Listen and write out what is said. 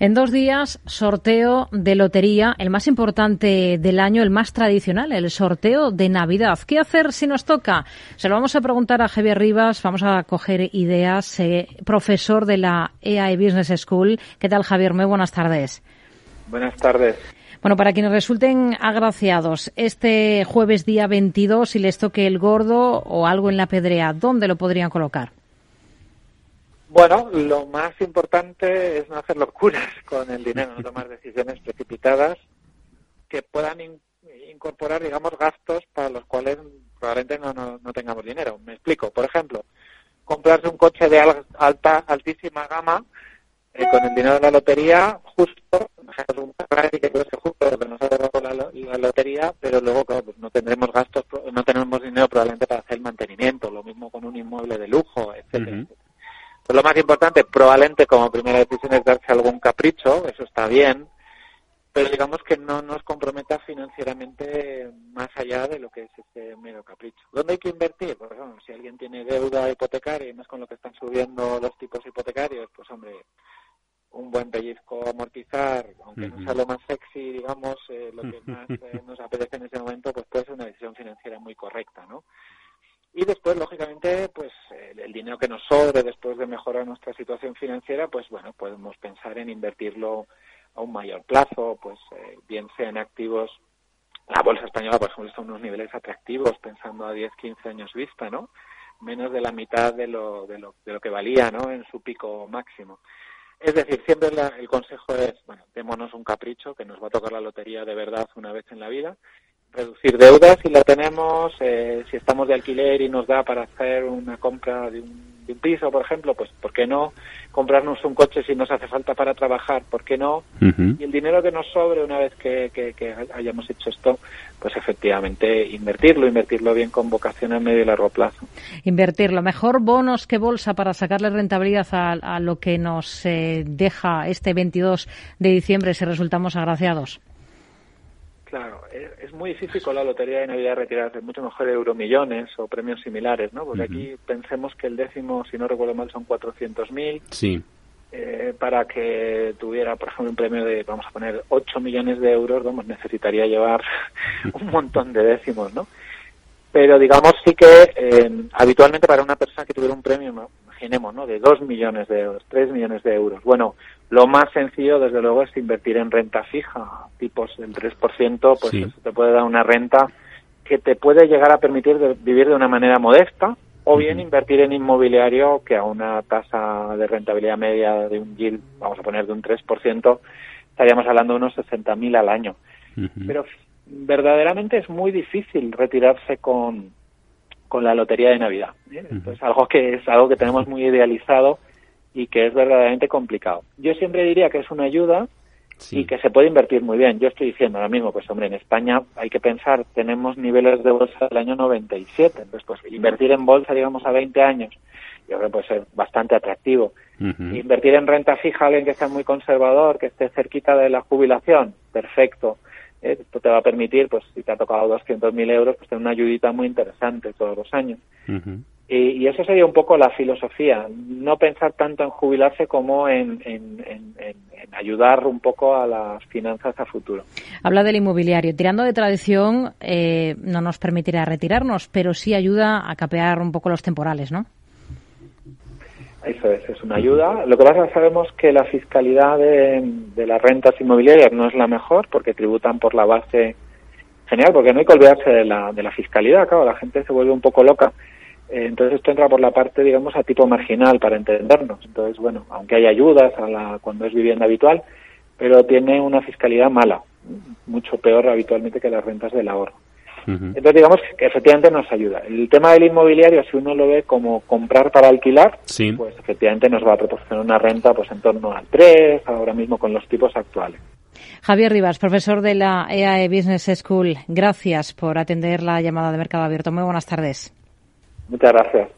En dos días, sorteo de lotería, el más importante del año, el más tradicional, el sorteo de Navidad. ¿Qué hacer si nos toca? Se lo vamos a preguntar a Javier Rivas, vamos a coger ideas, eh, profesor de la EAE Business School. ¿Qué tal, Javier? Muy buenas tardes. Buenas tardes. Bueno, para quienes resulten agraciados, este jueves día 22, si les toque el gordo o algo en la pedrea, ¿dónde lo podrían colocar? Bueno, lo más importante es no hacer locuras con el dinero, no tomar decisiones precipitadas que puedan incorporar, digamos, gastos para los cuales probablemente no, no, tengamos dinero. Me explico. Por ejemplo, comprarse un coche de alta, altísima gama eh, con el dinero de la lotería, justo, un que puede justo lo que nos ha dado la, la, lotería, pero luego, claro, pues no tendremos gastos, no tenemos dinero probablemente para hacer el mantenimiento, lo mismo con un inmueble de lujo, etcétera. Pues lo más importante, probablemente como primera decisión es darse algún capricho, eso está bien, pero digamos que no nos comprometa financieramente más allá de lo que es este mero capricho. ¿Dónde hay que invertir? Pues bueno, si alguien tiene deuda hipotecaria y más con lo que están subiendo los tipos hipotecarios, pues hombre, un buen pellizco amortizar, aunque no sea lo más sexy, digamos, eh, lo que más eh, nos apetece en ese momento, pues puede ser una decisión financiera muy correcta, ¿no? Y después, lógicamente, pues dinero que nos sobre después de mejorar nuestra situación financiera, pues bueno, podemos pensar en invertirlo a un mayor plazo, pues eh, bien sea en activos. La bolsa española, por ejemplo, está en unos niveles atractivos, pensando a 10, 15 años vista, ¿no? Menos de la mitad de lo, de lo, de lo que valía, ¿no? En su pico máximo. Es decir, siempre el consejo es, bueno, démonos un capricho, que nos va a tocar la lotería de verdad una vez en la vida, reducir deudas si la tenemos, eh, si estamos de alquiler y nos da para hacer una compra de un, piso, por ejemplo, pues ¿por qué no? Comprarnos un coche si nos hace falta para trabajar, ¿por qué no? Y el dinero que nos sobre una vez que, que, hayamos hecho esto, pues efectivamente invertirlo, invertirlo bien con vocación a medio y largo plazo. Invertirlo, mejor bonos que bolsa para sacarle rentabilidad a, lo que nos eh, deja este 22 de diciembre si resultamos agraciados. Claro, es, muy difícil con la lotería de Navidad retirarse, mucho mejor euromillones o premios similares, ¿no? Porque aquí pensemos que el décimo, si no recuerdo mal, son 400.000. Sí. Eh, para que tuviera, por ejemplo, un premio de, vamos a poner, 8 millones de euros, vamos, necesitaría llevar un montón de décimos, ¿no? Pero digamos sí que eh, habitualmente para una persona que tuviera un premio, imaginemos, ¿no? De 2 millones de euros, 3 millones de euros. Bueno, lo más sencillo, desde luego, es invertir en renta fija, tipos del 3%, pues eso te puede dar una renta que te puede llegar a permitir vivir de una manera modesta, o bien invertir en inmobiliario que a una tasa de rentabilidad media de un yield, vamos a poner de un 3%, estaríamos hablando de unos 60.000 al año. Pero verdaderamente es muy difícil retirarse con, con la lotería de Navidad. ¿eh? Es algo que es algo que tenemos muy idealizado y que es verdaderamente complicado. Yo siempre diría que es una ayuda y que se puede invertir muy bien. Yo estoy diciendo ahora mismo, pues hombre, en España hay que pensar, tenemos niveles de bolsa del año 97, entonces pues invertir en bolsa, digamos, a 20 años, yo creo que puede ser bastante atractivo. Invertir en renta fija, alguien que sea muy conservador, que esté cerquita de la jubilación, perfecto. Eh, esto te va a permitir, pues si te ha tocado 200.000 euros, pues tener una ayudita muy interesante todos los años. Y, eso sería un poco la filosofía, no pensar tanto en jubilarse como en, ayudar un poco a las finanzas a futuro. Habla del inmobiliario. Tirando de tradición, eh, no nos permitirá retirarnos, pero sí ayuda a capear un poco los temporales, ¿no? Eso es, es una ayuda. Lo que pasa es que sabemos que la fiscalidad de, de las rentas inmobiliarias no es la mejor porque tributan por la base general, porque no hay que olvidarse de la, de la fiscalidad, claro, la gente se vuelve un poco loca entonces esto entra por la parte, digamos, a tipo marginal para entendernos. Entonces, bueno, aunque hay ayudas a la, cuando es vivienda habitual, pero tiene una fiscalidad mala, mucho peor habitualmente que las rentas del ahorro. Entonces, digamos que efectivamente nos ayuda. El tema del inmobiliario, si uno lo ve como comprar para alquilar, pues efectivamente nos va a proporcionar una renta pues en torno al 3, ahora mismo con los tipos actuales. Javier Rivas, profesor de la EAE Business School, gracias por atender la llamada de Mercado Abierto. Muy buenas tardes. Muchas gracias.